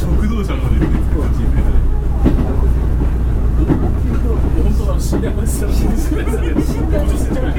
食堂ですね。よくよく